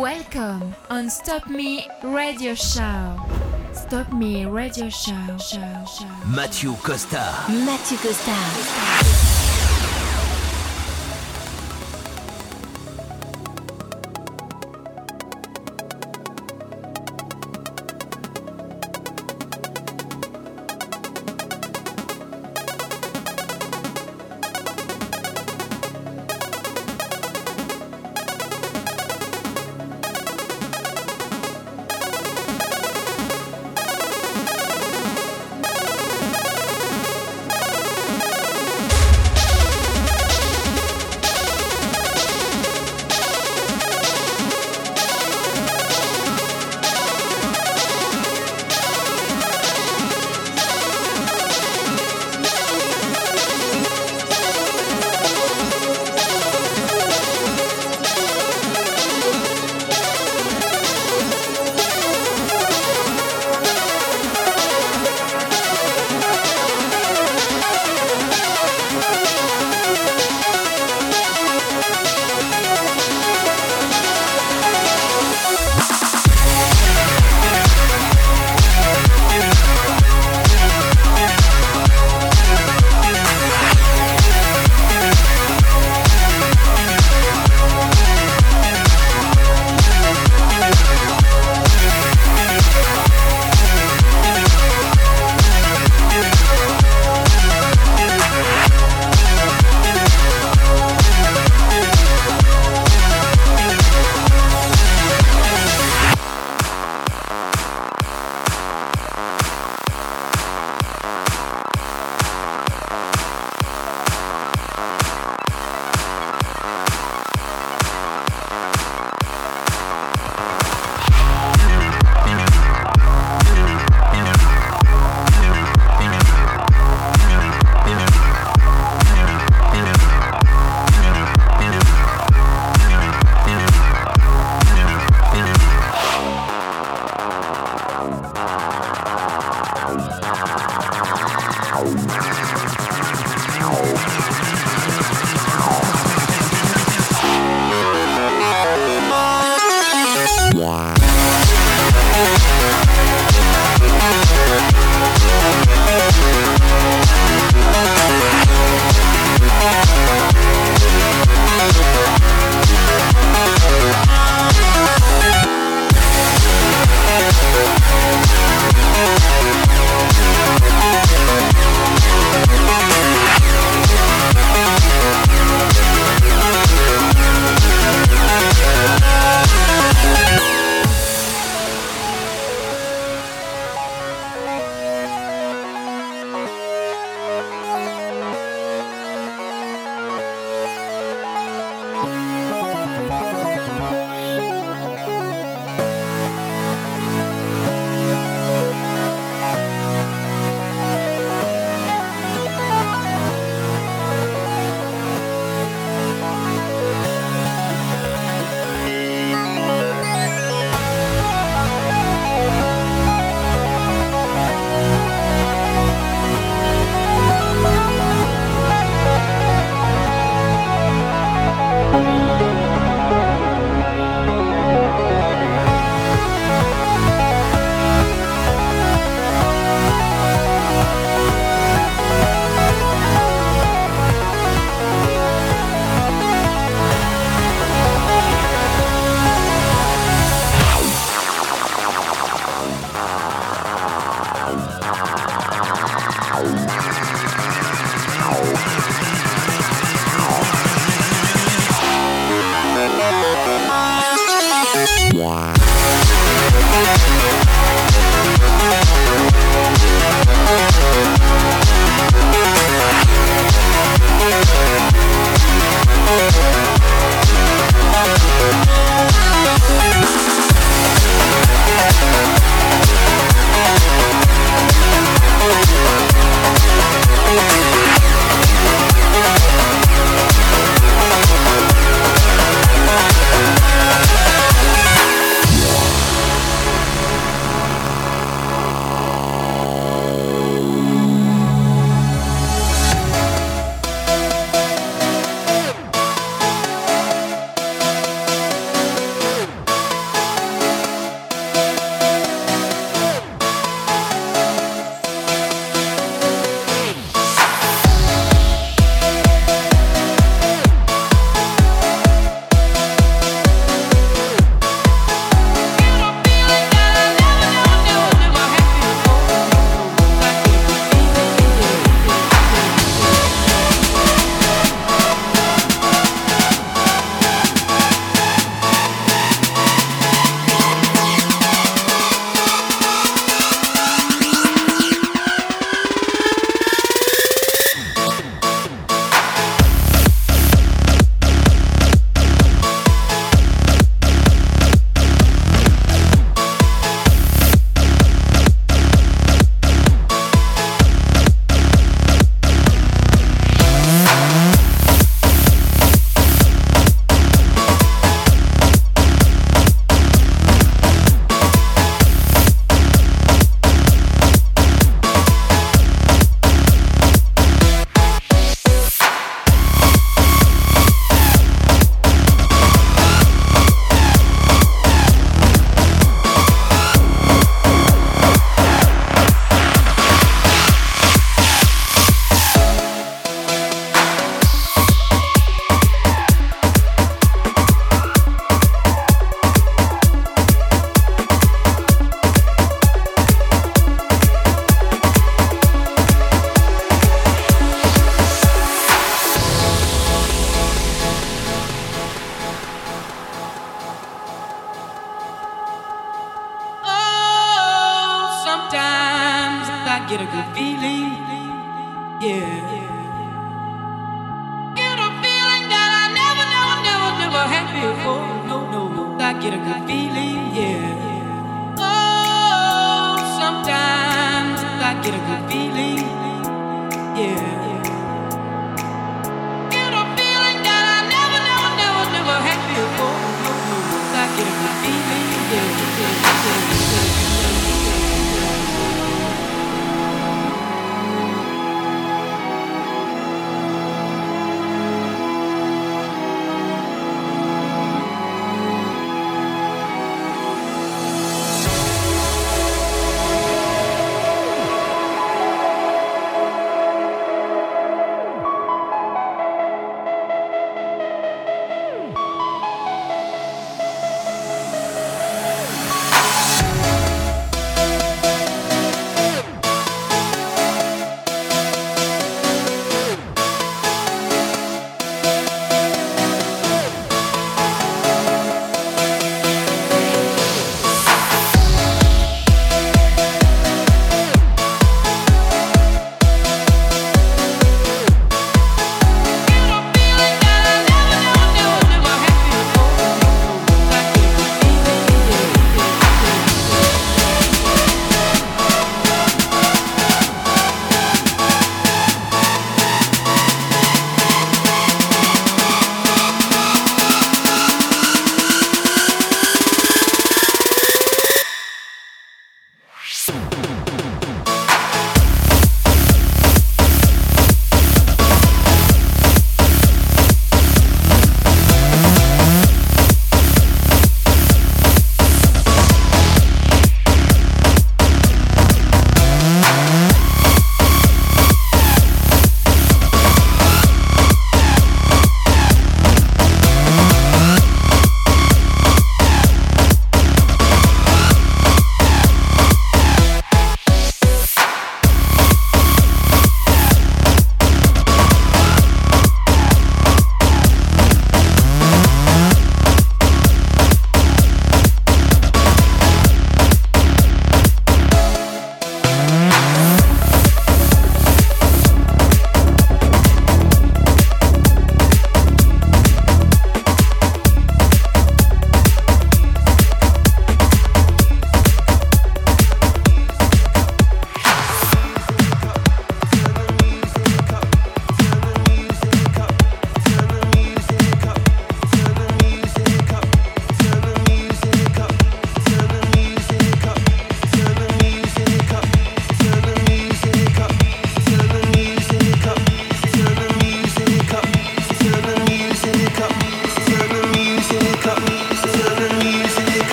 Welcome on Stop Me Radio Show. Stop Me Radio Show. show, show. Mathieu Costa. Mathieu Costa.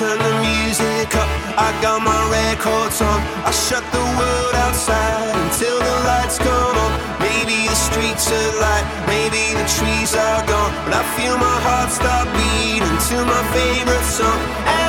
turn the music up. I got my records on. I shut the world outside until the lights come on. Maybe the streets are light, maybe the trees are gone. But I feel my heart stop beating to my favorite song.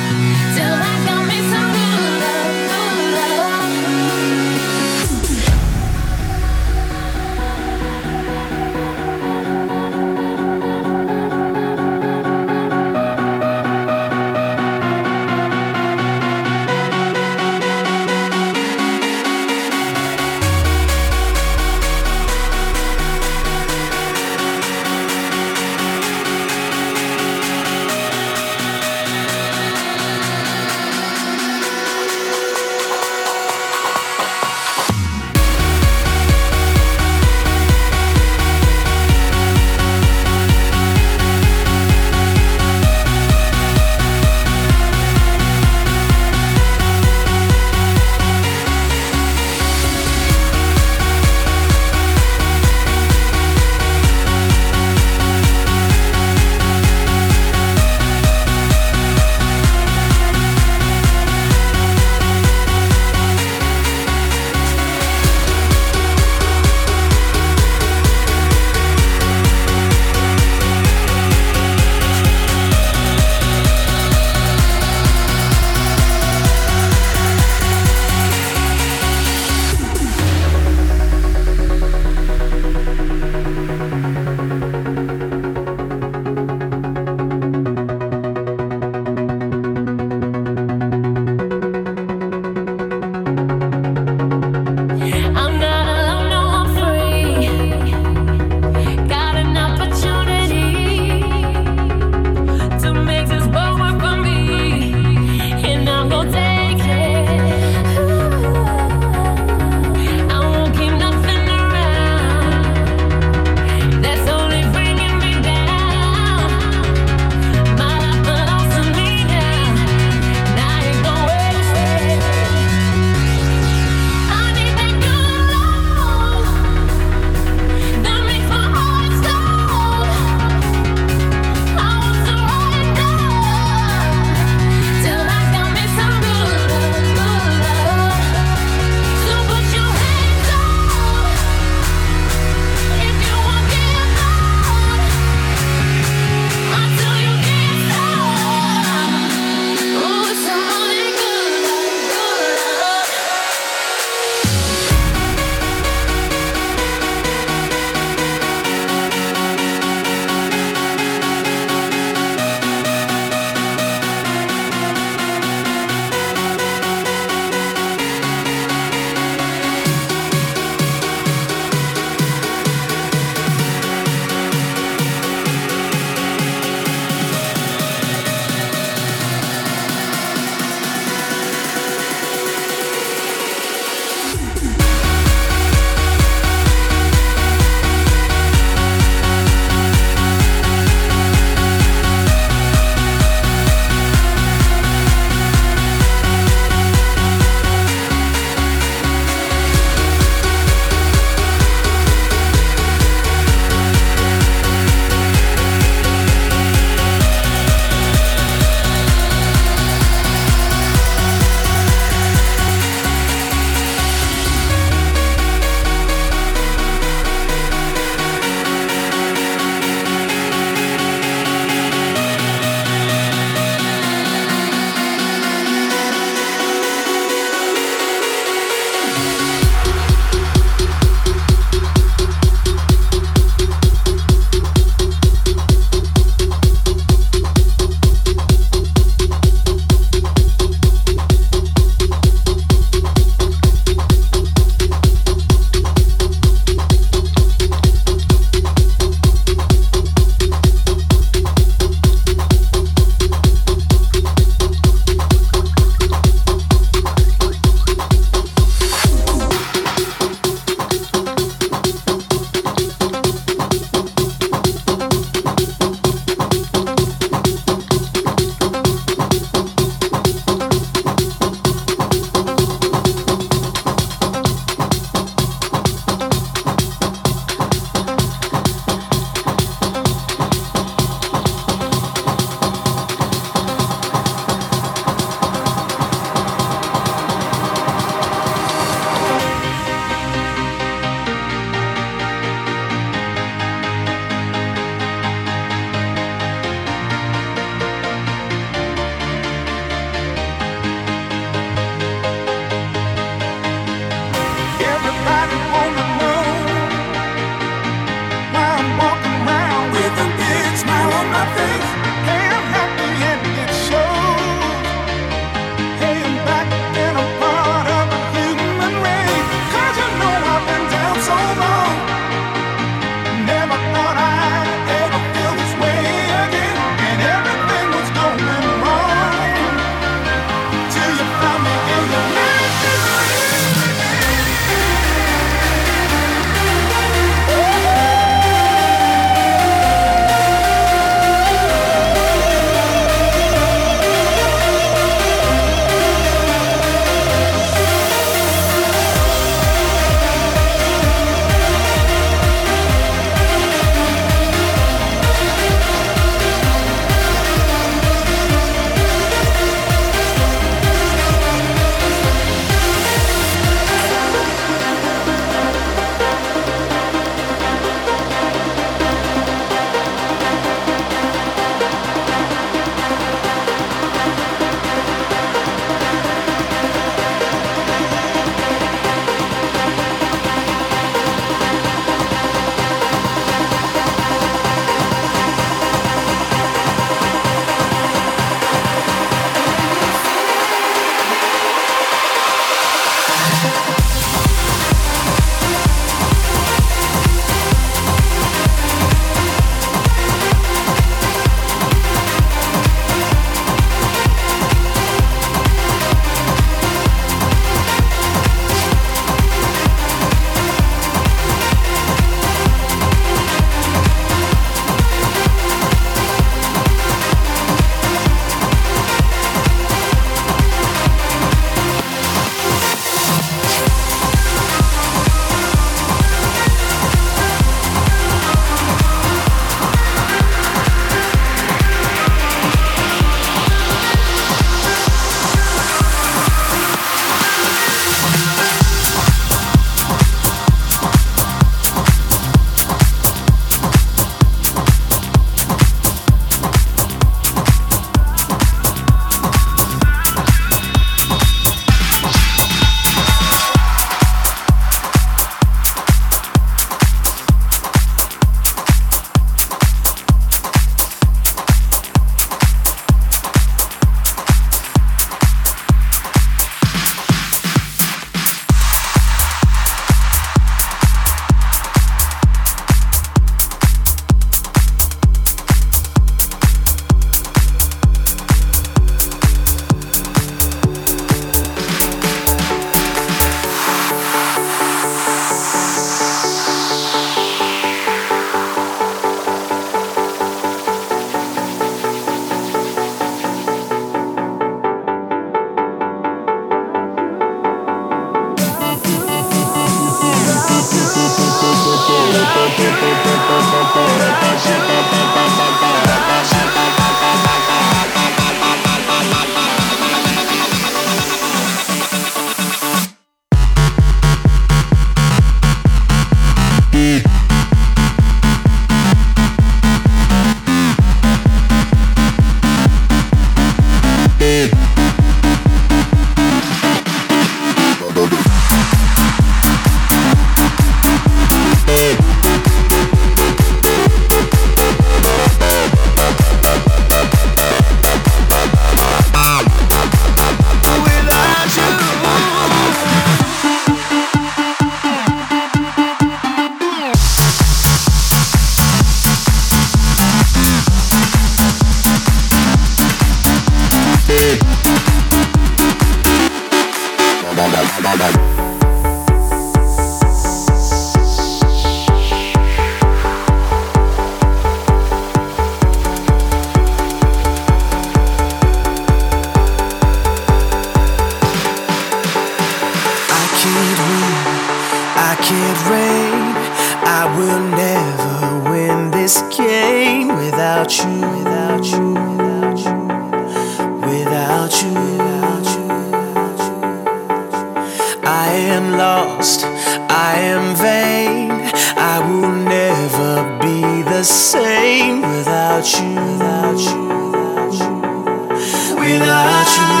without you.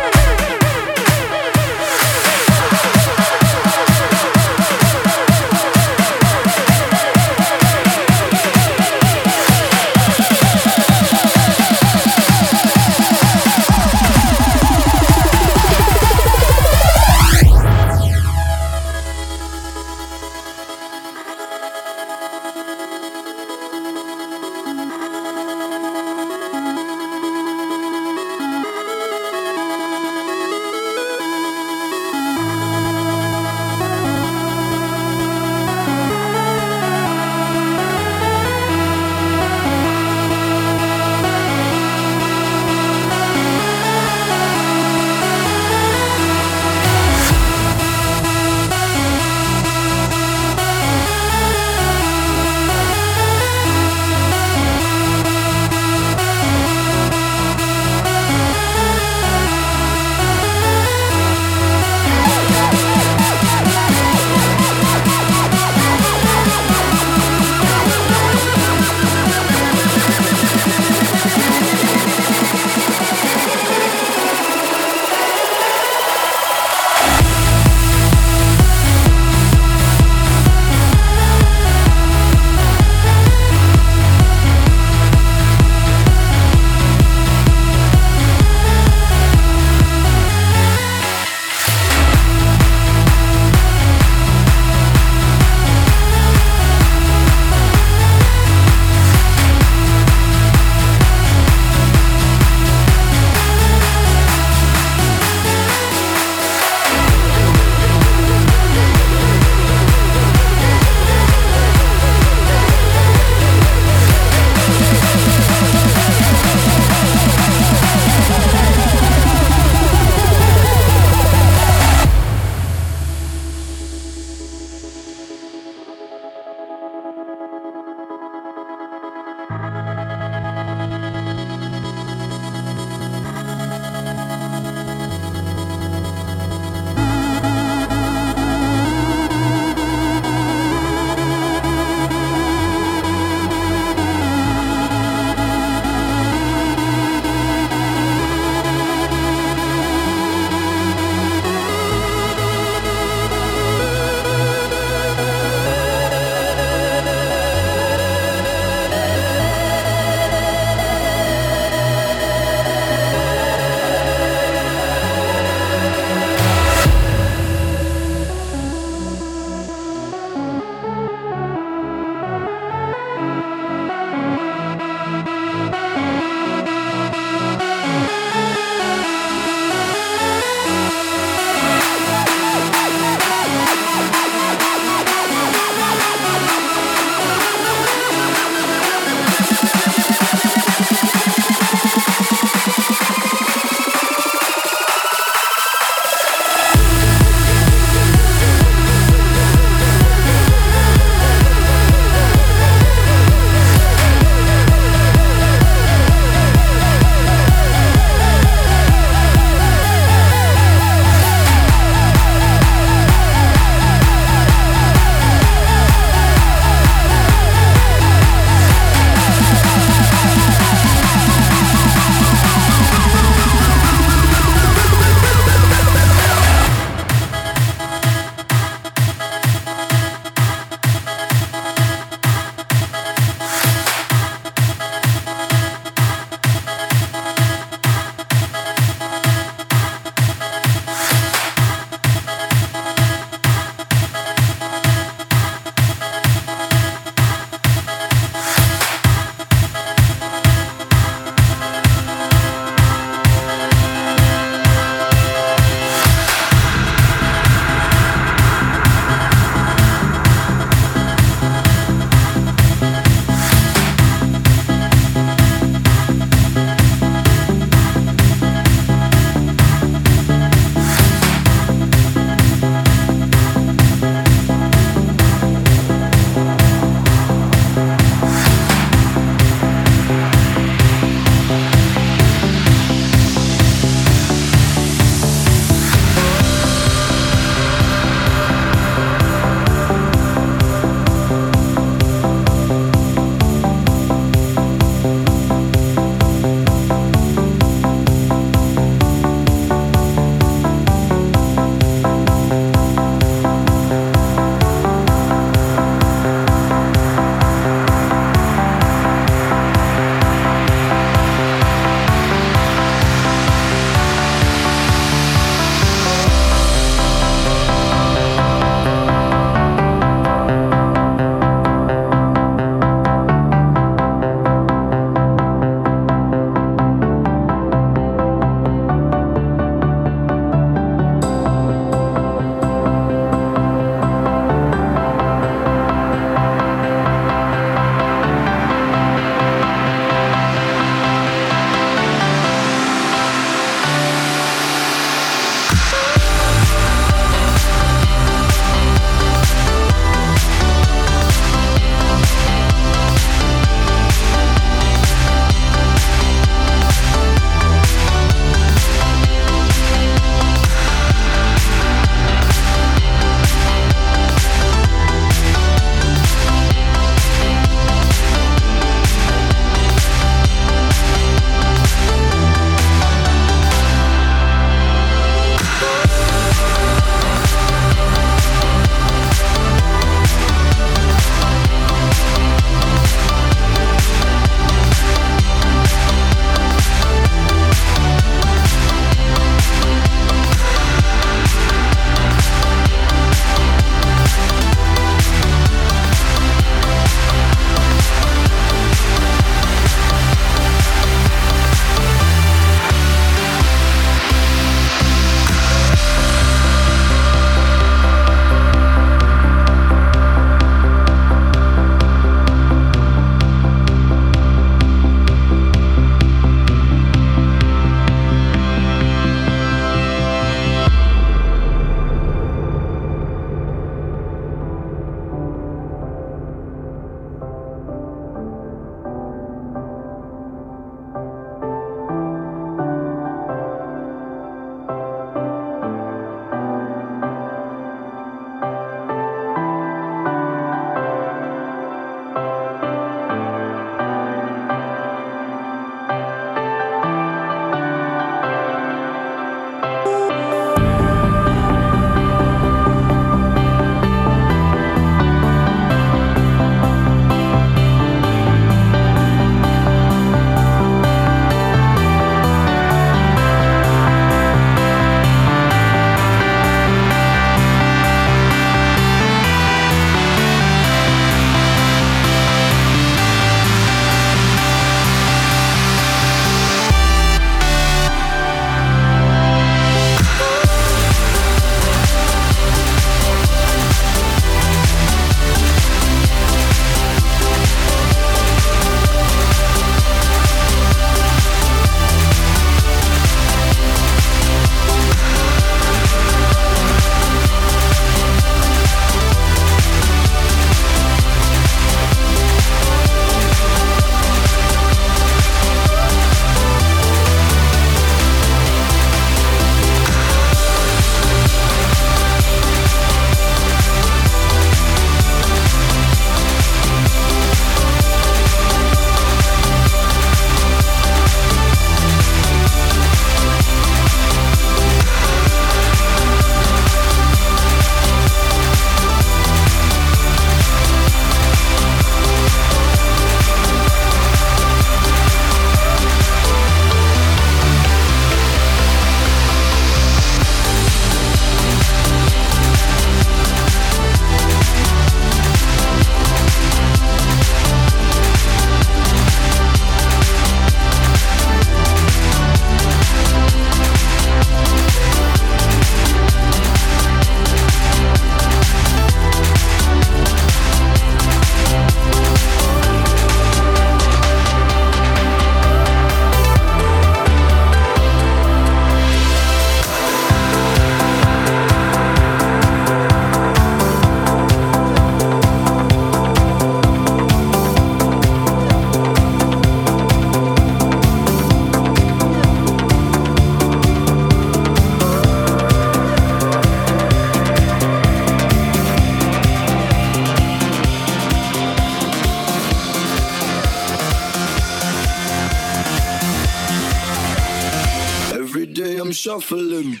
day I'm shuffling.